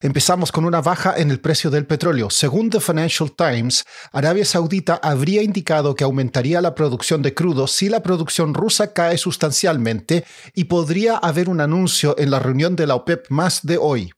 Empezamos con una baja en el precio del petróleo. Según The Financial Times, Arabia Saudita habría indicado que aumentaría la producción de crudo si la producción rusa cae sustancialmente y podría haber un anuncio en la reunión de la OPEP más de hoy.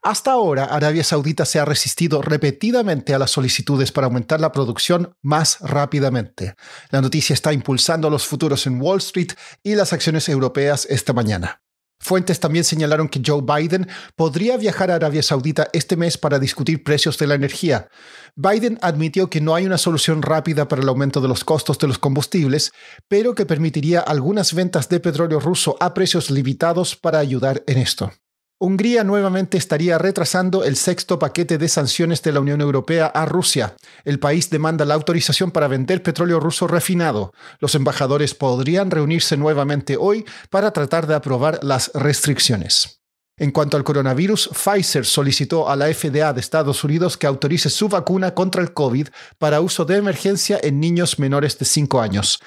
Hasta ahora, Arabia Saudita se ha resistido repetidamente a las solicitudes para aumentar la producción más rápidamente. La noticia está impulsando los futuros en Wall Street y las acciones europeas esta mañana. Fuentes también señalaron que Joe Biden podría viajar a Arabia Saudita este mes para discutir precios de la energía. Biden admitió que no hay una solución rápida para el aumento de los costos de los combustibles, pero que permitiría algunas ventas de petróleo ruso a precios limitados para ayudar en esto. Hungría nuevamente estaría retrasando el sexto paquete de sanciones de la Unión Europea a Rusia. El país demanda la autorización para vender petróleo ruso refinado. Los embajadores podrían reunirse nuevamente hoy para tratar de aprobar las restricciones. En cuanto al coronavirus, Pfizer solicitó a la FDA de Estados Unidos que autorice su vacuna contra el COVID para uso de emergencia en niños menores de 5 años.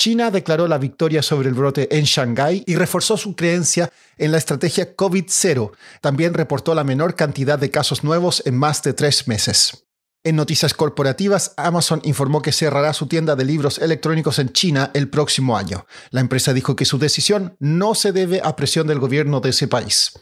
China declaró la victoria sobre el brote en Shanghái y reforzó su creencia en la estrategia COVID-0. También reportó la menor cantidad de casos nuevos en más de tres meses. En noticias corporativas, Amazon informó que cerrará su tienda de libros electrónicos en China el próximo año. La empresa dijo que su decisión no se debe a presión del gobierno de ese país.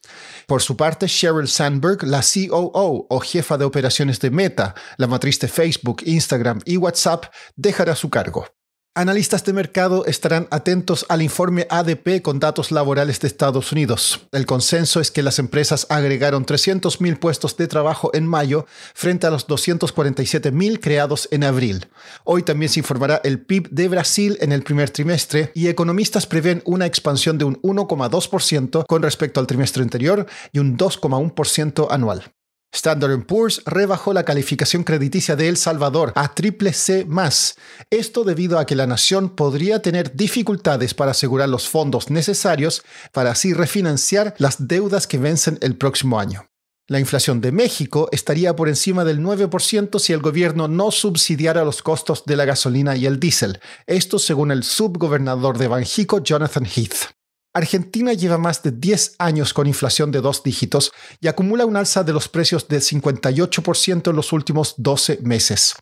Por su parte, Sheryl Sandberg, la COO o jefa de operaciones de Meta, la matriz de Facebook, Instagram y WhatsApp, dejará su cargo. Analistas de mercado estarán atentos al informe ADP con datos laborales de Estados Unidos. El consenso es que las empresas agregaron 300.000 puestos de trabajo en mayo frente a los 247.000 creados en abril. Hoy también se informará el PIB de Brasil en el primer trimestre y economistas prevén una expansión de un 1,2% con respecto al trimestre anterior y un 2,1% anual. Standard Poor's rebajó la calificación crediticia de El Salvador a triple C+. Esto debido a que la nación podría tener dificultades para asegurar los fondos necesarios para así refinanciar las deudas que vencen el próximo año. La inflación de México estaría por encima del 9% si el gobierno no subsidiara los costos de la gasolina y el diésel. Esto según el subgobernador de Banjico, Jonathan Heath. Argentina lleva más de 10 años con inflación de dos dígitos y acumula un alza de los precios del 58% en los últimos 12 meses.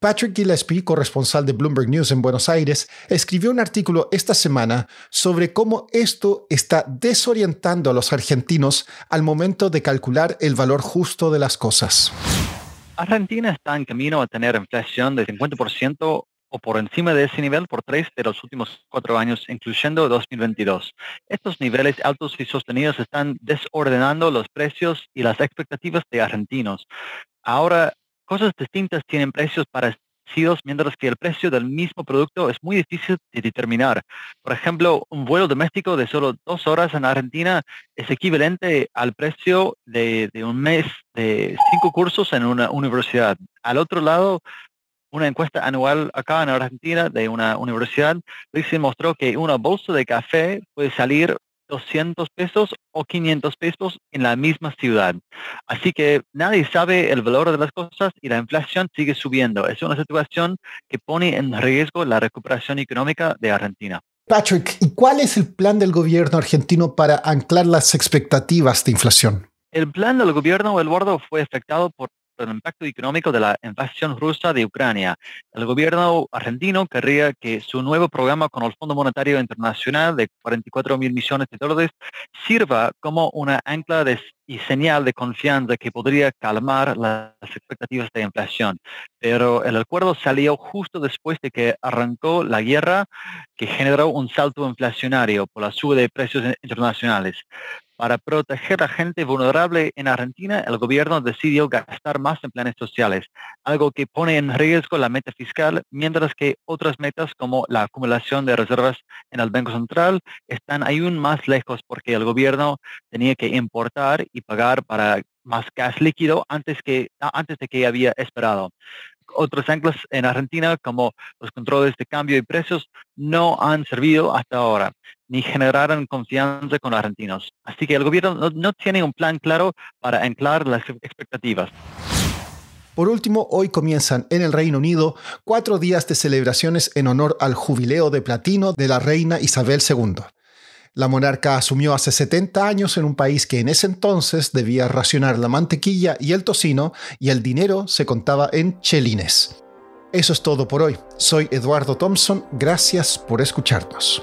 Patrick Gillespie, corresponsal de Bloomberg News en Buenos Aires, escribió un artículo esta semana sobre cómo esto está desorientando a los argentinos al momento de calcular el valor justo de las cosas. Argentina está en camino a tener inflación del 50% o por encima de ese nivel por tres de los últimos cuatro años, incluyendo 2022. Estos niveles altos y sostenidos están desordenando los precios y las expectativas de argentinos. Ahora, cosas distintas tienen precios parecidos, mientras que el precio del mismo producto es muy difícil de determinar. Por ejemplo, un vuelo doméstico de solo dos horas en Argentina es equivalente al precio de, de un mes de cinco cursos en una universidad. Al otro lado, una encuesta anual acá en Argentina de una universidad se mostró que una bolsa de café puede salir 200 pesos o 500 pesos en la misma ciudad. Así que nadie sabe el valor de las cosas y la inflación sigue subiendo. Es una situación que pone en riesgo la recuperación económica de Argentina. Patrick, ¿y cuál es el plan del gobierno argentino para anclar las expectativas de inflación? El plan del gobierno, Eduardo, fue afectado por el impacto económico de la invasión rusa de Ucrania. El gobierno argentino querría que su nuevo programa con el Fondo Monetario Internacional de 44 mil millones de dólares sirva como una ancla de y señal de confianza que podría calmar las expectativas de inflación. Pero el acuerdo salió justo después de que arrancó la guerra que generó un salto inflacionario por la suba de precios internacionales. Para proteger a gente vulnerable en Argentina, el gobierno decidió gastar más en planes sociales, algo que pone en riesgo la meta fiscal, mientras que otras metas como la acumulación de reservas en el Banco Central están aún más lejos porque el gobierno tenía que importar y pagar para más gas líquido antes, que, antes de que había esperado otros anclas en Argentina, como los controles de cambio y precios, no han servido hasta ahora, ni generaron confianza con los argentinos. Así que el gobierno no, tiene un plan claro para anclar las expectativas. Por último, hoy comienzan en el Reino Unido cuatro días de celebraciones en honor al jubileo de platino de la reina Isabel II. La monarca asumió hace 70 años en un país que en ese entonces debía racionar la mantequilla y el tocino y el dinero se contaba en chelines. Eso es todo por hoy. Soy Eduardo Thompson. Gracias por escucharnos.